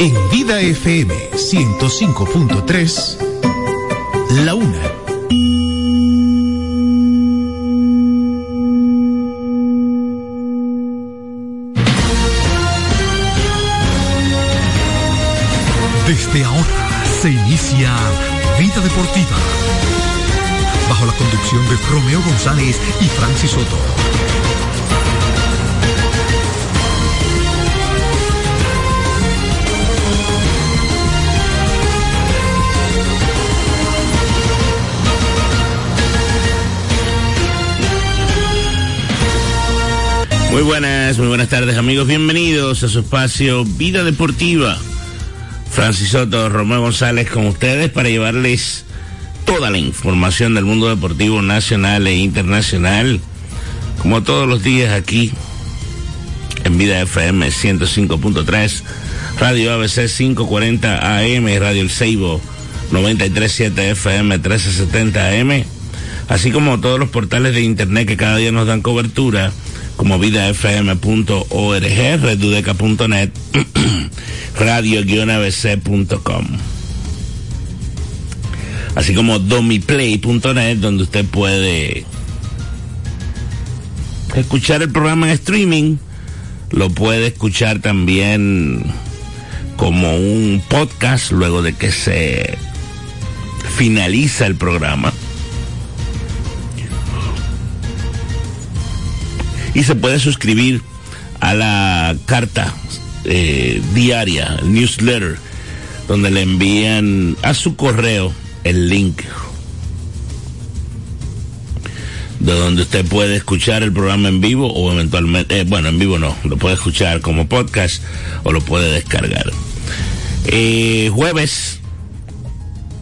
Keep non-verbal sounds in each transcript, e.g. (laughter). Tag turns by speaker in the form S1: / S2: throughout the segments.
S1: En Vida FM 105.3, la una. Desde ahora se inicia Vida Deportiva. Bajo la conducción de Romeo González y Francis Soto.
S2: Muy buenas, muy buenas tardes amigos, bienvenidos a su espacio Vida Deportiva. Francis Soto, Romeo González con ustedes para llevarles toda la información del mundo deportivo nacional e internacional, como todos los días aquí en Vida FM 105.3, Radio ABC 540 AM, Radio El Ceibo 937 FM 1370 AM, así como todos los portales de internet que cada día nos dan cobertura como vidafm.org, redudeca.net, (clears throat) radio-abc.com. Así como domiplay.net, donde usted puede escuchar el programa en streaming, lo puede escuchar también como un podcast luego de que se finaliza el programa. Y se puede suscribir a la carta eh, diaria, el newsletter, donde le envían a su correo el link de donde usted puede escuchar el programa en vivo o eventualmente, eh, bueno, en vivo no, lo puede escuchar como podcast o lo puede descargar. Eh, jueves,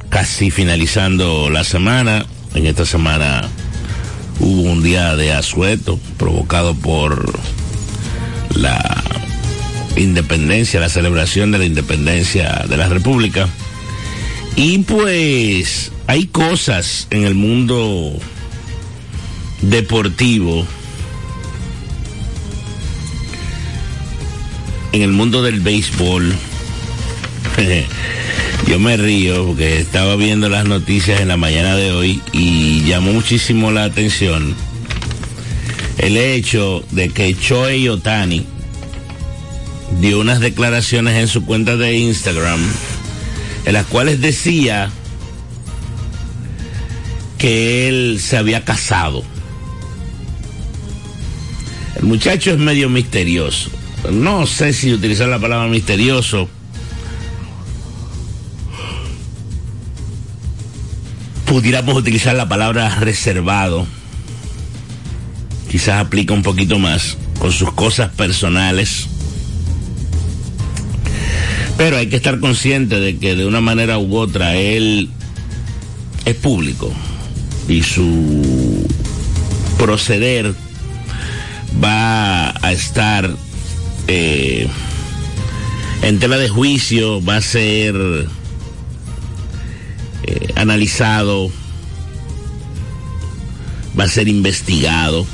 S2: casi finalizando la semana, en esta semana hubo un día de asueto provocado por la independencia, la celebración de la independencia de la República. Y pues hay cosas en el mundo deportivo, en el mundo del béisbol. (laughs) Yo me río porque estaba viendo las noticias en la mañana de hoy y llamó muchísimo la atención el hecho de que Choi Otani dio unas declaraciones en su cuenta de Instagram en las cuales decía que él se había casado. El muchacho es medio misterioso. No sé si utilizar la palabra misterioso pudiéramos utilizar la palabra reservado, quizás aplica un poquito más con sus cosas personales. Pero hay que estar consciente de que de una manera u otra él es público y su proceder va a estar eh, en tela de juicio, va a ser analizado, va a ser investigado.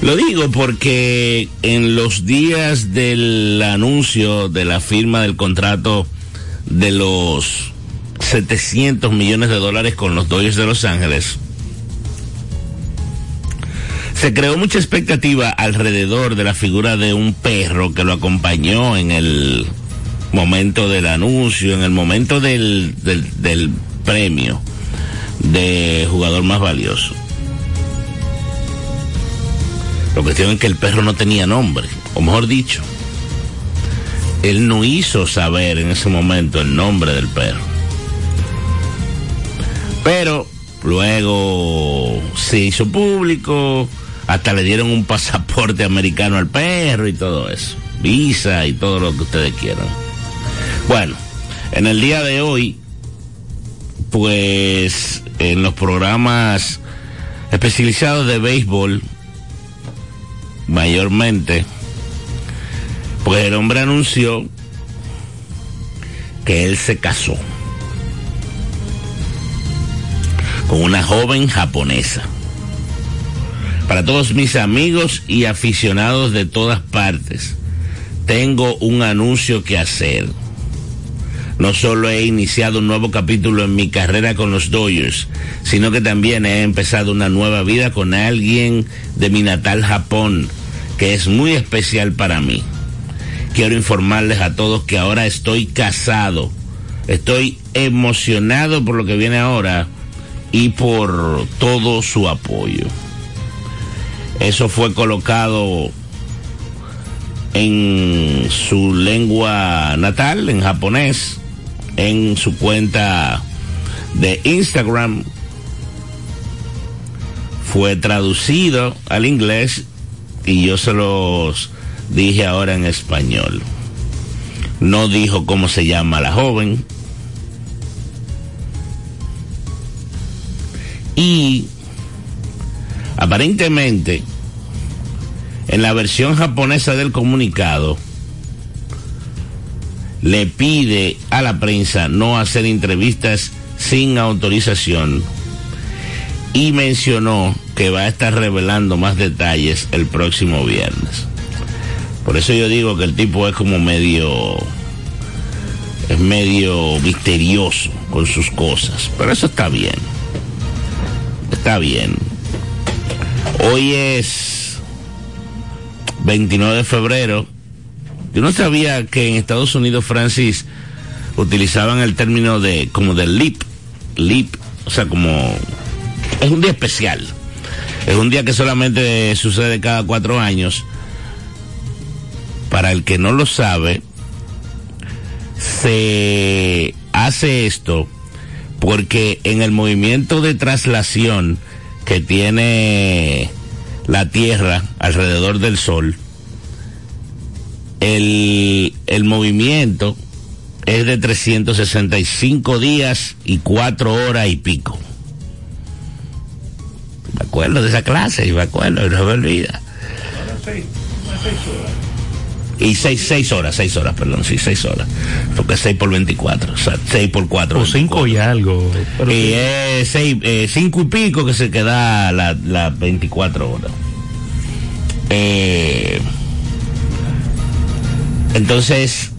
S2: Lo digo porque en los días del anuncio de la firma del contrato de los 700 millones de dólares con los Dodgers de Los Ángeles, se creó mucha expectativa alrededor de la figura de un perro que lo acompañó en el momento del anuncio, en el momento del, del, del premio de jugador más valioso. La cuestión es que el perro no tenía nombre, o mejor dicho, él no hizo saber en ese momento el nombre del perro. Pero luego se hizo público, hasta le dieron un pasaporte (laughs) americano al perro y todo eso, visa y todo lo que ustedes quieran. Bueno, en el día de hoy, pues en los programas especializados de béisbol, mayormente, pues el hombre anunció que él se casó con una joven japonesa. Para todos mis amigos y aficionados de todas partes, tengo un anuncio que hacer. No solo he iniciado un nuevo capítulo en mi carrera con los Dodgers, sino que también he empezado una nueva vida con alguien de mi natal Japón, que es muy especial para mí. Quiero informarles a todos que ahora estoy casado. Estoy emocionado por lo que viene ahora y por todo su apoyo. Eso fue colocado en su lengua natal, en japonés, en su cuenta de Instagram. Fue traducido al inglés y yo se los dije ahora en español. No dijo cómo se llama la joven. Y aparentemente, en la versión japonesa del comunicado, le pide a la prensa no hacer entrevistas sin autorización y mencionó que va a estar revelando más detalles el próximo viernes. Por eso yo digo que el tipo es como medio es medio misterioso con sus cosas, pero eso está bien. Está bien. Hoy es 29 de febrero yo no sabía que en Estados Unidos, Francis, utilizaban el término de como de leap, leap, o sea, como es un día especial. Es un día que solamente sucede cada cuatro años. Para el que no lo sabe, se hace esto porque en el movimiento de traslación que tiene la Tierra alrededor del Sol, el, el movimiento es de 365 días y 4 horas y pico. Me acuerdo de esa clase y me acuerdo y no me olvida. Y 6 seis, horas, 6 horas, perdón, sí, 6 horas. Porque 6 por 24, o sea, 6 por 4.
S3: O 5 y algo.
S2: Pero y es 5 eh, y pico que se queda las la 24 horas. Eh, entonces,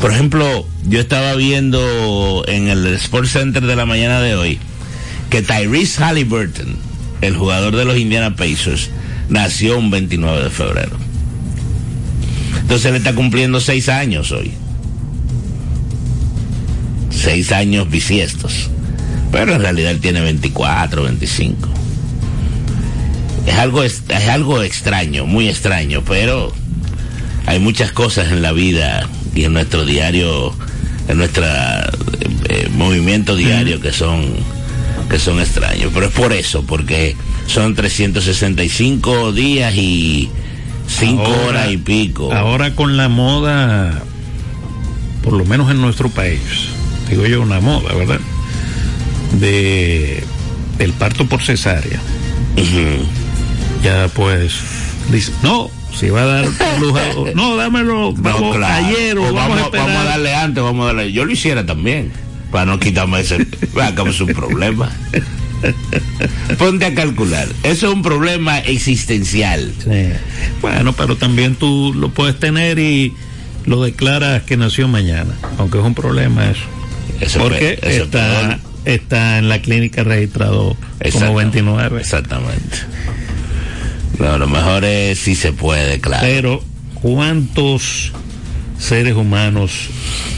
S2: por ejemplo, yo estaba viendo en el Sports Center de la mañana de hoy que Tyrese Halliburton, el jugador de los Indiana Pacers, nació un 29 de febrero. Entonces él está cumpliendo seis años hoy. Seis años bisiestos. Pero en realidad él tiene 24, 25. Es algo, es algo extraño, muy extraño, pero hay muchas cosas en la vida y en nuestro diario, en nuestro eh, movimiento diario que son que son extraños. Pero es por eso, porque son 365 días y 5 horas y pico.
S3: Ahora con la moda, por lo menos en nuestro país, digo yo una moda, ¿verdad? De el parto por cesárea. Ya pues, dice, no, si va a dar lujo, no, dámelo, vamos ayer o pues vamos, a
S2: vamos, a darle antes, vamos a darle. Yo lo hiciera también, para no quitarme ese, es un problema. Ponte a calcular, eso es un problema existencial.
S3: Bueno, pero también tú lo puedes tener y lo declaras que nació mañana, aunque es un problema eso. eso Porque está, está en la clínica registrado como 29.
S2: Exactamente. Lo mejor es si se puede, claro.
S3: Pero, ¿cuántos seres humanos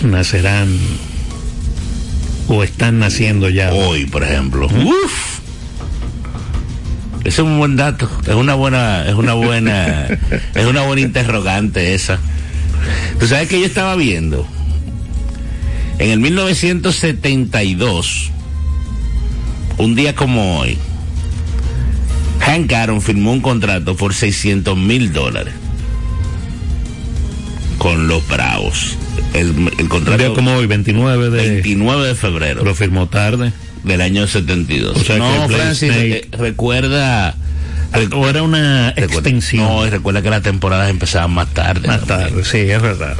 S3: nacerán o están naciendo ya?
S2: Hoy, por ejemplo. Uf. Ese es un buen dato. Es una buena, es una buena, (laughs) es una buena interrogante esa. Tú sabes que yo estaba viendo en el 1972, un día como hoy, Hank Aaron firmó un contrato por 600 mil dólares con los Bravos. El, el contrato.
S3: como hoy, 29 de.
S2: 29 de febrero.
S3: Lo firmó tarde.
S2: Del año 72. O sea no, Francis, eh, recuerda.
S3: O era una extensión.
S2: No, y recuerda que las temporadas empezaban más tarde.
S3: Más tarde, sí, es verdad.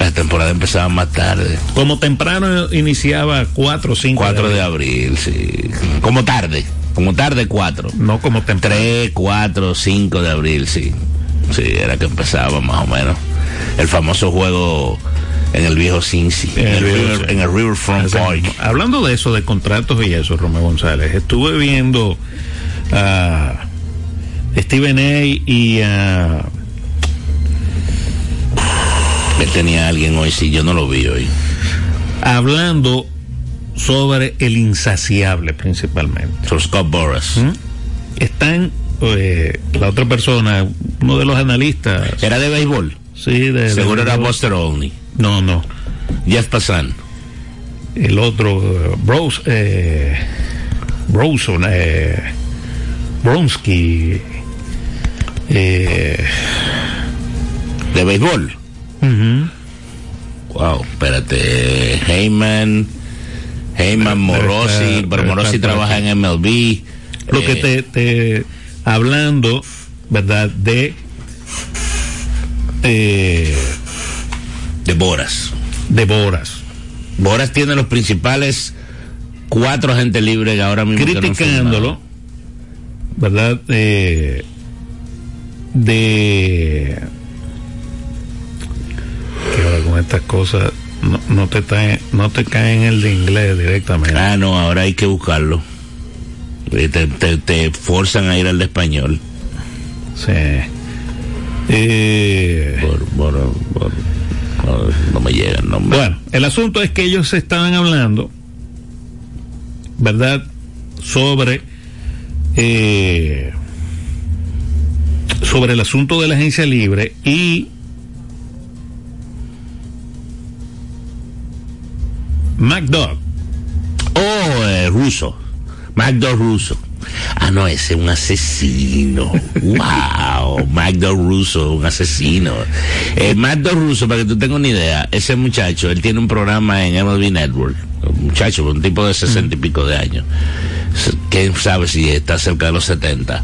S2: Las temporadas empezaban más tarde.
S3: Como temprano iniciaba 4 o 5
S2: 4 de abril, sí. Como tarde. Como tarde 4.
S3: No como temprano.
S2: 3, 4, 5 de abril, sí. Sí, era que empezaba más o menos. el famoso juego en el viejo Cincy, en, el, River, en el Riverfront Park.
S3: Hablando de eso, de contratos y eso, Romeo González, estuve viendo a Steven A. y a.
S2: Él tenía alguien hoy, sí, yo no lo vi hoy.
S3: Hablando sobre el insaciable principalmente.
S2: Sobre Scott Boras.
S3: ¿Mm? Están, eh, la otra persona, uno de los analistas.
S2: ¿Era de béisbol?
S3: Sí, de.
S2: Seguro era Buster Olney.
S3: No, no.
S2: Jeff Passan.
S3: El otro, Bros, eh, Broson, eh, Bronsky. Eh,
S2: ¿De béisbol?
S3: uh
S2: Wow, espérate. Heyman, Heyman, Morosi, pero Morosi trabaja en MLB.
S3: Lo que te, te hablando, ¿verdad? De eh,
S2: de Boras.
S3: de Boras.
S2: Boras tiene los principales cuatro agentes libres que ahora mismo no
S3: criticándolo, ¿verdad? Eh, de que ahora con estas cosas no, no te traen- no te caen el de inglés directamente.
S2: Ah, no, ahora hay que buscarlo. Eh, Te, te, te forzan a ir al de español.
S3: Sí. Eh,
S2: Por, por- por- por- no me llega el nombre.
S3: Bueno, el asunto es que ellos estaban hablando, ¿verdad? Sobre eh, sobre el asunto de la agencia libre y MacDog.
S2: Oh, eh, ruso. Magdo Russo. Ah, no, ese es un asesino. wow. Magdo Russo, un asesino. Eh, Magdo Russo, para que tú tengas una idea, ese muchacho, él tiene un programa en MLB Network. Un muchacho, un tipo de sesenta y pico de años. Quién sabe si está cerca de los 70.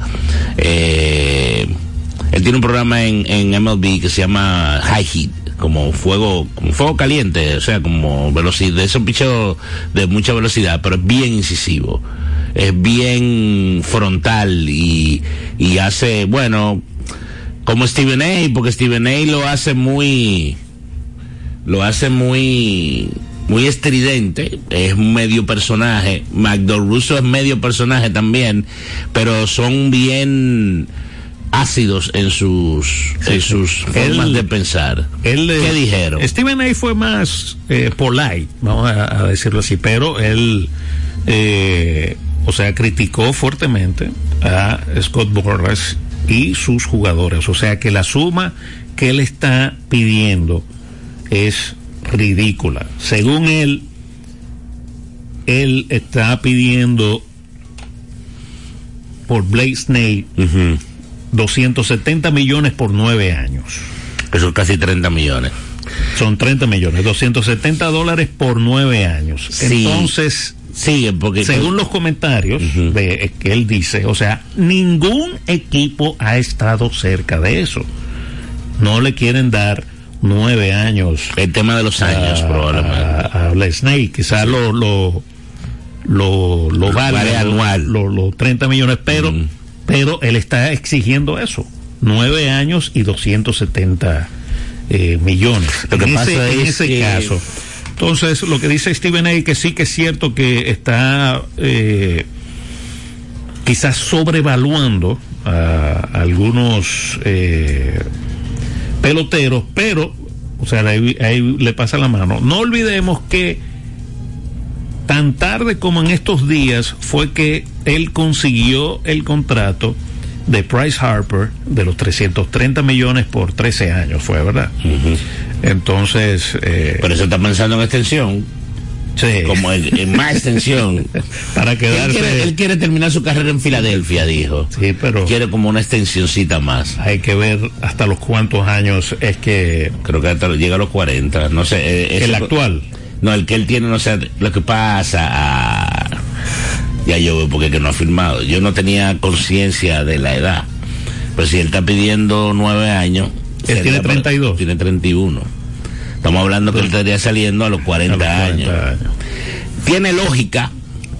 S2: Eh, él tiene un programa en, en MLB que se llama High Heat como fuego, como fuego caliente, o sea, como velocidad, es un picheo de mucha velocidad, pero es bien incisivo, es bien frontal y, y hace, bueno, como Steven A, porque Steven A lo hace muy, lo hace muy, muy estridente, es un medio personaje, McDowell Russo es medio personaje también, pero son bien ácidos en sus, en sus formas
S3: Él-
S2: de pensar.
S3: Él, eh,
S2: ¿Qué dijeron?
S3: Stephen A. fue más eh, polite, vamos a, a decirlo así, pero él, eh, o sea, criticó fuertemente a Scott Boras y sus jugadores. O sea, que la suma que él está pidiendo es ridícula. Según él, él está pidiendo por Blake Snake. 270 millones por nueve años.
S2: Eso es casi 30 millones.
S3: Son 30 millones, 270 dólares por nueve años.
S2: Sí.
S3: Entonces,
S2: porque
S3: según los comentarios de, eh, que él dice, o sea, ningún equipo ha estado cerca de eso. No le quieren dar nueve años
S2: el tema de los años,
S3: a,
S2: probablemente.
S3: a, Snake. Quizás lo, lo, lo, lo vale,
S2: anual.
S3: lo- Los 30 millones, pero. Pero él está exigiendo eso. Nueve años y 270 eh, millones.
S2: Lo que
S3: en
S2: pasa
S3: ese, en
S2: es
S3: ese
S2: que-
S3: caso. Entonces, lo que dice Stephen A. que sí que es cierto que está eh, quizás sobrevaluando a algunos eh, peloteros, pero, o sea, ahí, ahí le pasa la mano. No olvidemos que tan tarde como en estos días fue que él consiguió el contrato de Price Harper de los 330 millones por 13 años, fue verdad. Entonces, eh,
S2: Pero eso está pensando en extensión,
S3: sí,
S2: como en, en más extensión. (laughs)
S3: para
S2: Él
S3: quedarse.
S2: quiere, él quiere terminar su carrera en Filadelfia, dijo.
S3: Sí, pero
S2: Quiere como una extensioncita más.
S3: hay que ver hasta los cuantos años es que
S2: Creo que hasta llega a los 40. No sé. eh,
S3: el actual.
S2: No, el que él tiene, no sé, lo que pasa. ah, ya yo veo porque que no ha firmado. Yo no tenía conciencia de la edad. Pero si él está pidiendo nueve años.
S3: Él tiene
S2: para-
S3: 32.
S2: Tiene 31. Estamos hablando que él estaría saliendo a los 40,
S3: a los 40
S2: años.
S3: años.
S2: Tiene lógica.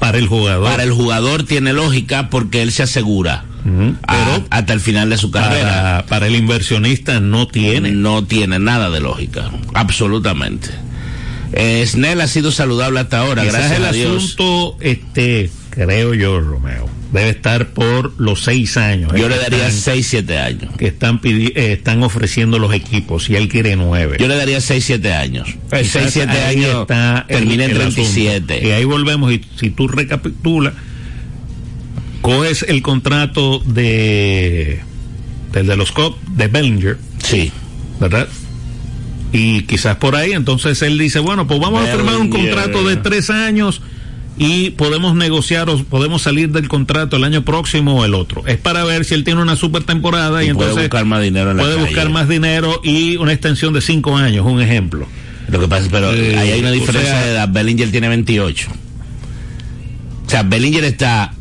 S3: Para el jugador.
S2: Para el jugador tiene lógica porque él se asegura. pero hasta el final de su carrera.
S3: Para, para, el inversionista no tiene.
S2: No tiene nada de lógica, absolutamente. Eh, Snell ha sido saludable hasta ahora, gracias
S3: el
S2: a Dios.
S3: asunto, este, creo yo, Romeo, debe estar por los seis años.
S2: Yo le daría seis, siete años.
S3: Que están eh, están ofreciendo los equipos y él quiere nueve.
S2: Yo le daría seis, siete años. Seis, siete años
S3: está termina en 37. Y ahí volvemos y si tú recapitulas, coges el contrato de del de los Cop de Bellinger.
S2: Sí.
S3: ¿Verdad? Y quizás por ahí, entonces él dice, bueno, pues vamos a firmar un contrato de tres años y podemos negociar o podemos salir del contrato el año próximo o el otro. Es para ver si él tiene una super temporada y, entonces
S2: puede buscar más dinero en la
S3: puede buscar más dinero y una extensión de cinco años, un ejemplo.
S2: Lo que pasa, pero eh, ahí hay una diferencia de edad. Bellinger tiene 28. O sea, Bellinger está,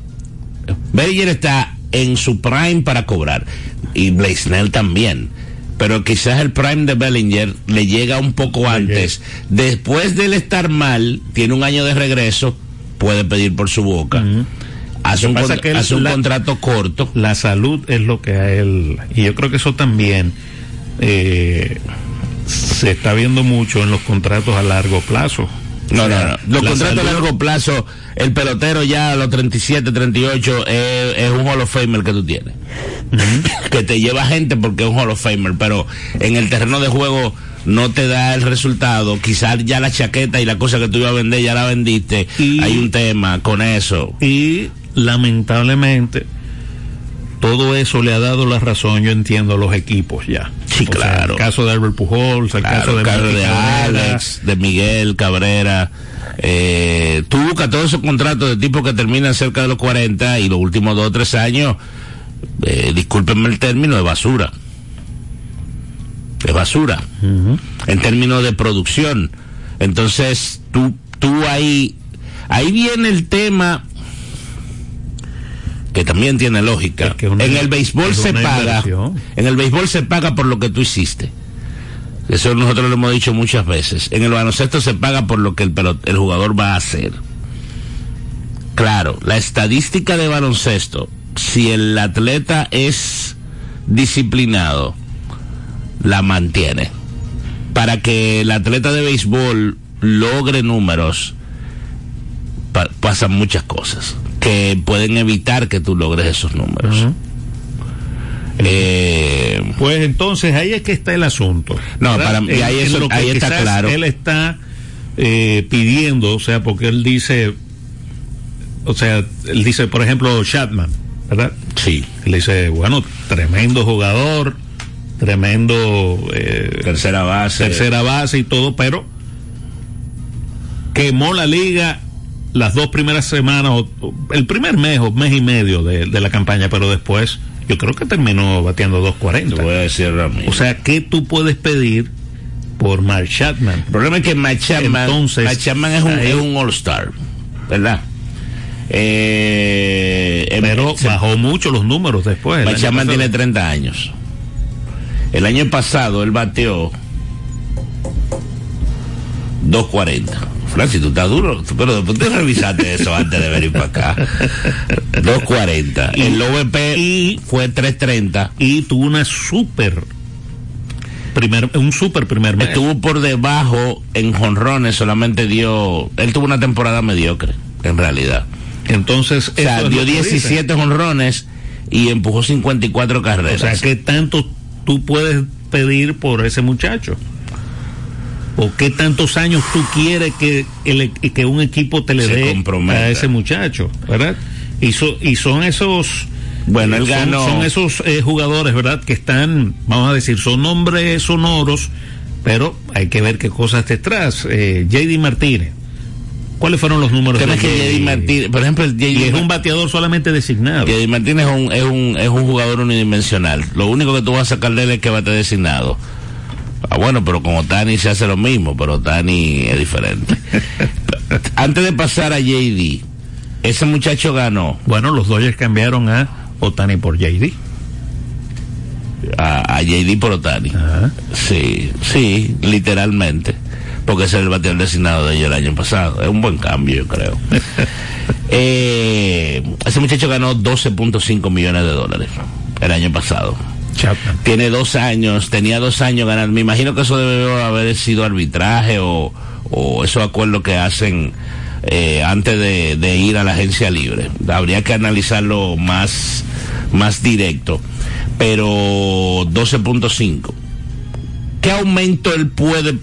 S2: Bellinger está en su prime para cobrar y Blaisnell también pero quizás el prime de Bellinger le llega un poco antes. Después de él estar mal, tiene un año de regreso, puede pedir por su boca. Hace, un, hace un contrato corto.
S3: La salud es lo que a él, y yo creo que eso también eh, se está viendo mucho en los contratos a largo plazo.
S2: No, no, no. Los contratos a largo plazo, el pelotero ya a los 37, 38 es, es un Hall of Famer que tú tienes. (laughs) que te lleva gente porque es un Hall of Famer, pero en el terreno de juego no te da el resultado. Quizás ya la chaqueta y la cosa que tú ibas a vender ya la vendiste. Hay un tema con eso.
S3: Y lamentablemente todo eso le ha dado la razón, yo entiendo, a los equipos ya.
S2: Sí, claro.
S3: el caso de Albert Pujols, el caso de,
S2: de Alex, de Miguel Cabrera. Eh, tú buscas todos esos contratos de tipo que terminan cerca de los 40 y los últimos dos o tres años, eh, discúlpenme el término, de basura. De basura. En términos de producción. Entonces, tú, tú ahí, ahí viene el tema que también tiene lógica. en el béisbol se paga, en el béisbol se paga por lo que tú hiciste. Eso nosotros lo hemos dicho muchas veces. En el baloncesto se paga por lo que el, el jugador va a hacer. Claro, la estadística de baloncesto, si el atleta es disciplinado, la mantiene. Para que el atleta de béisbol logre números, pasan muchas cosas que pueden evitar que tú logres esos números.
S3: Eh, pues entonces ahí es que está el asunto.
S2: No, para mí, ahí, está claro.
S3: Él está eh, pidiendo, o sea, porque él dice, o sea, él dice, por ejemplo, Chapman, ¿verdad?
S2: Sí.
S3: Él dice, bueno, tremendo jugador, tremendo
S2: eh, tercera base,
S3: tercera base y todo, pero quemó la liga las dos primeras semanas, o, el primer mes o mes y medio de, la campaña, pero después yo creo que terminó bateando 2.40.
S2: Voy a decir
S3: O sea, ¿qué tú puedes pedir por Mark Chapman?
S2: El problema es que Mark Chapman, Entonces, Chapman es un, es un All-Star, ¿verdad?
S3: Eh, pero bajó mucho los números después.
S2: Mark Chapman tiene 30 años. El año pasado él bateó 2.40 si tú estás duro, pero después te revisaste eso antes de venir para acá. 2.40. El OVP
S3: y,
S2: fue 3.30.
S3: Y tuvo una super primer, un super primer mes.
S2: Estuvo por debajo en jonrones, solamente dio, él tuvo una temporada mediocre, en realidad.
S3: Entonces,
S2: o sea, dio 17 jonrones y empujó 54 carreras.
S3: O sea, ¿qué tanto tú puedes pedir por ese muchacho? O qué tantos años tú quieres que, el, que un equipo te le dé a ese muchacho, ¿verdad? Y, y son esos...
S2: Bueno, él ganó.
S3: Son esos eh, jugadores, ¿verdad? Que están, vamos a decir, son nombres sonoros, pero hay que ver qué cosas detrás. Eh, JD Martínez. ¿Cuáles fueron los números
S2: de JD Martínez? Por ejemplo, el
S3: es un bateador solamente designado.
S2: JD Martínez es un, es un, es un jugador unidimensional. Lo único que tú vas a sacar de él es que bate designado. Ah, bueno, pero como Tani se hace lo mismo, pero Tani es diferente. (laughs) Antes de pasar a JD, ese muchacho ganó.
S3: Bueno, los Dodgers cambiaron a Otani por JD.
S2: A, JD por Otani. Sí, sí, literalmente. Porque ese es el bateador designado de ellos el año pasado. Es un buen cambio, yo creo. (laughs) Eh, ese muchacho ganó 12.5 millones de dólares el año pasado. Tiene dos años, tenía dos años ganando. Me imagino que eso debe haber sido arbitraje o, o esos acuerdos que hacen eh, antes de, ir a la agencia libre. Habría que analizarlo más, más directo. Pero 12.5. ¿Qué aumento él puede?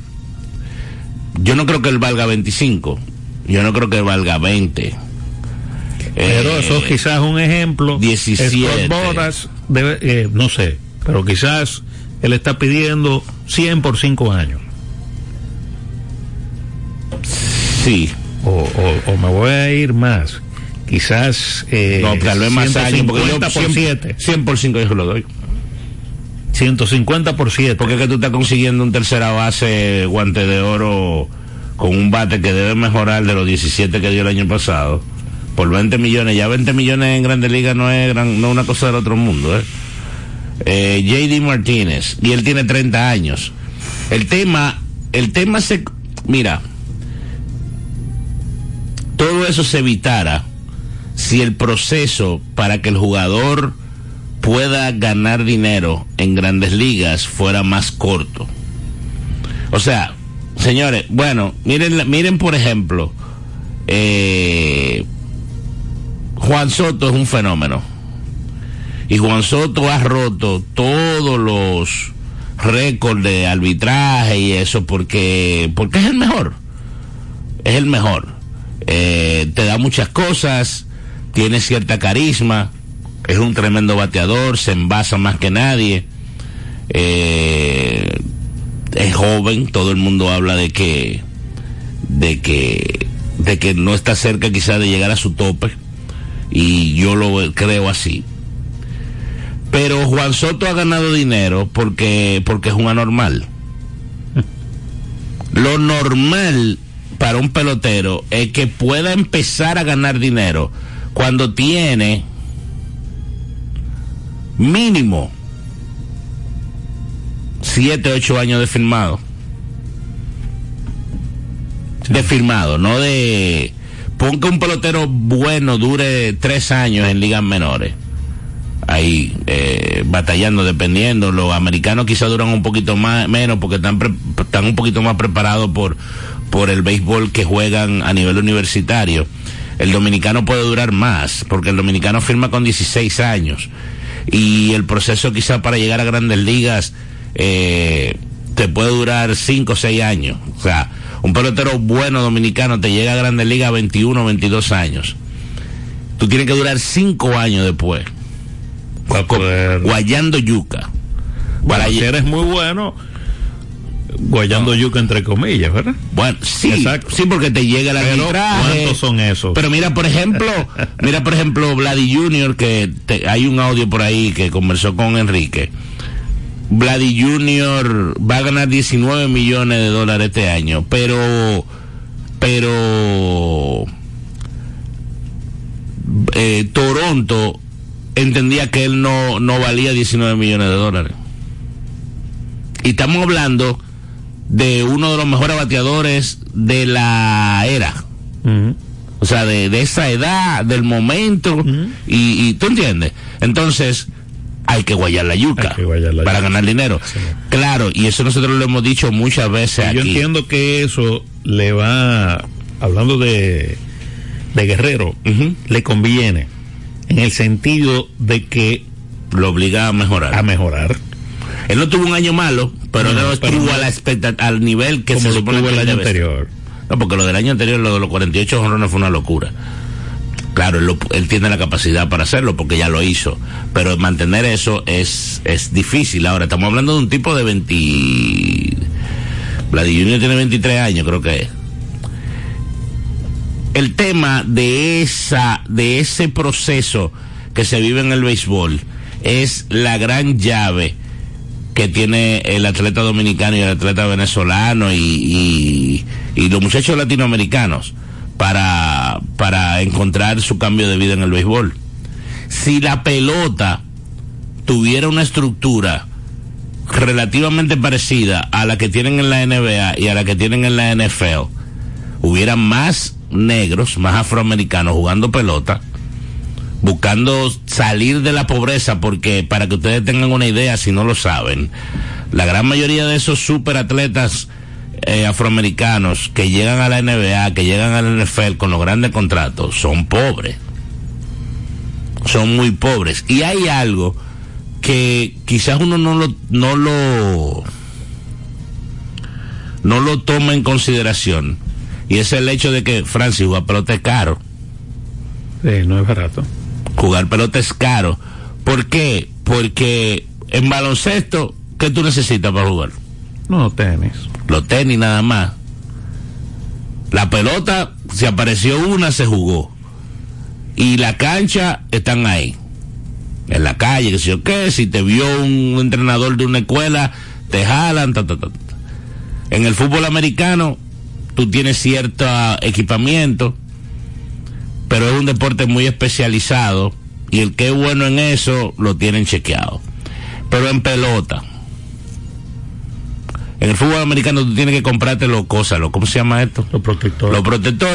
S2: Yo no creo que él valga 25. Yo no creo que valga 20.
S3: Pero eh, eso quizás un ejemplo.
S2: 17.
S3: Bodas debe, eh, no sé, pero quizás él está pidiendo 100 por 5 años.
S2: Sí,
S3: o, o, me voy a ir más. Quizás.
S2: Eh, no, tal vez más años, porque yo 100 por 100 por 5 yo lo doy.
S3: 150 por 7.
S2: Porque es que tú estás consiguiendo un tercera base guante de oro con un bate que debe mejorar de los 17 que dio el año pasado por 20 millones. Ya 20 millones en Grandes Ligas no es, gran, no una cosa del otro mundo. ¿eh? Eh, JD Martínez, y él tiene 30 años. El tema, el tema se. Mira, todo eso se evitara si el proceso para que el jugador pueda ganar dinero en grandes ligas fuera más corto. O sea, señores, bueno, miren, miren por ejemplo, eh, Juan Soto es un fenómeno. Y Juan Soto ha roto todos los récords de arbitraje y eso porque, porque es el mejor. Es el mejor. Eh, te da muchas cosas, tiene cierta carisma, es un tremendo bateador, se envasa más que nadie, eh, es joven, todo el mundo habla de que, de que, de que no está cerca quizás de llegar a su tope, y yo lo creo así. Pero Juan Soto ha ganado dinero porque, porque es un anormal. (laughs) Lo normal para un pelotero es que pueda empezar a ganar dinero cuando tiene mínimo 7, 8 años de firmado. De firmado, no de... Pon que un pelotero bueno dure 3 años en ligas menores. Ahí, eh, batallando, dependiendo. Los americanos quizá duran un poquito más, menos porque están, están un poquito más preparados por, por el béisbol que juegan a nivel universitario. El dominicano puede durar más, porque el dominicano firma con 16 años. Y el proceso quizá para llegar a grandes ligas eh, te puede durar 5 o 6 años. O sea, un pelotero bueno dominicano te llega a grandes ligas a 21 o 22 años. Tú tienes que durar 5 años después. Guayando yuca.
S3: para si eres muy bueno guayando yuca entre comillas, ¿verdad?
S2: Bueno, sí, sí, porque te llega el arbitraje.
S3: ¿Cuántos son esos?
S2: Pero mira, por ejemplo, mira, por ejemplo, Vladi Junior, que hay un audio por ahí que conversó con Enrique. Vladi Junior va a ganar 19 millones de dólares este año, pero, pero, eh, Toronto entendía que él no, no valía 19 millones de dólares. Y estamos hablando de uno de los mejores bateadores de la era. O sea, de, esa edad, del momento, y, tú entiendes. Entonces, hay que guayar la yuca para ganar dinero. Claro, y eso nosotros lo hemos dicho muchas veces.
S3: Yo entiendo que eso le va, hablando de, de Guerrero, le conviene en el sentido de que
S2: lo obliga a mejorar.
S3: A mejorar.
S2: Él no tuvo un año malo, pero no, estuvo a la al nivel que se supone
S3: el año anterior.
S2: No, porque lo del año anterior, lo de los 48 no fue una locura. Claro, él, tiene la capacidad para hacerlo porque ya lo hizo, pero mantener eso es, es difícil. Ahora, estamos hablando de un tipo de 20... Vladimir Junior tiene 23 años, creo que es. El tema de esa, de ese proceso que se vive en el béisbol es la gran llave que tiene el atleta dominicano y el atleta venezolano y, y, los muchachos latinoamericanos para, para encontrar su cambio de vida en el béisbol. Si la pelota tuviera una estructura relativamente parecida a la que tienen en la NBA y a la que tienen en la NFL, hubiera más negros, más afroamericanos jugando pelota, buscando salir de la pobreza, porque para que ustedes tengan una idea, si no lo saben, la gran mayoría de esos superatletas eh, afroamericanos que llegan a la NBA, que llegan al NFL con los grandes contratos, son pobres. Son muy pobres. Y hay algo que quizás uno no lo, no lo, no lo toma en consideración. Y es el hecho de que Francis jugar pelota es caro.
S3: Sí, no es barato.
S2: Jugar pelota es caro. ¿Por qué? Porque en baloncesto, ¿qué tú necesitas para jugar?
S3: No, tenis.
S2: Los tenis nada más. La pelota, si apareció una, se jugó. Y la cancha están ahí. En la calle, que sé yo qué, si te vio un entrenador de una escuela, te jalan, ta, ta, ta. En el fútbol americano, tú tienes cierto equipamiento, pero es un deporte muy especializado y el que es bueno en eso lo tienen chequeado. Pero en pelota, en el fútbol americano tú tienes que comprarte los cosas, ¿cómo se llama esto?
S3: Los protectores.
S2: Los protectores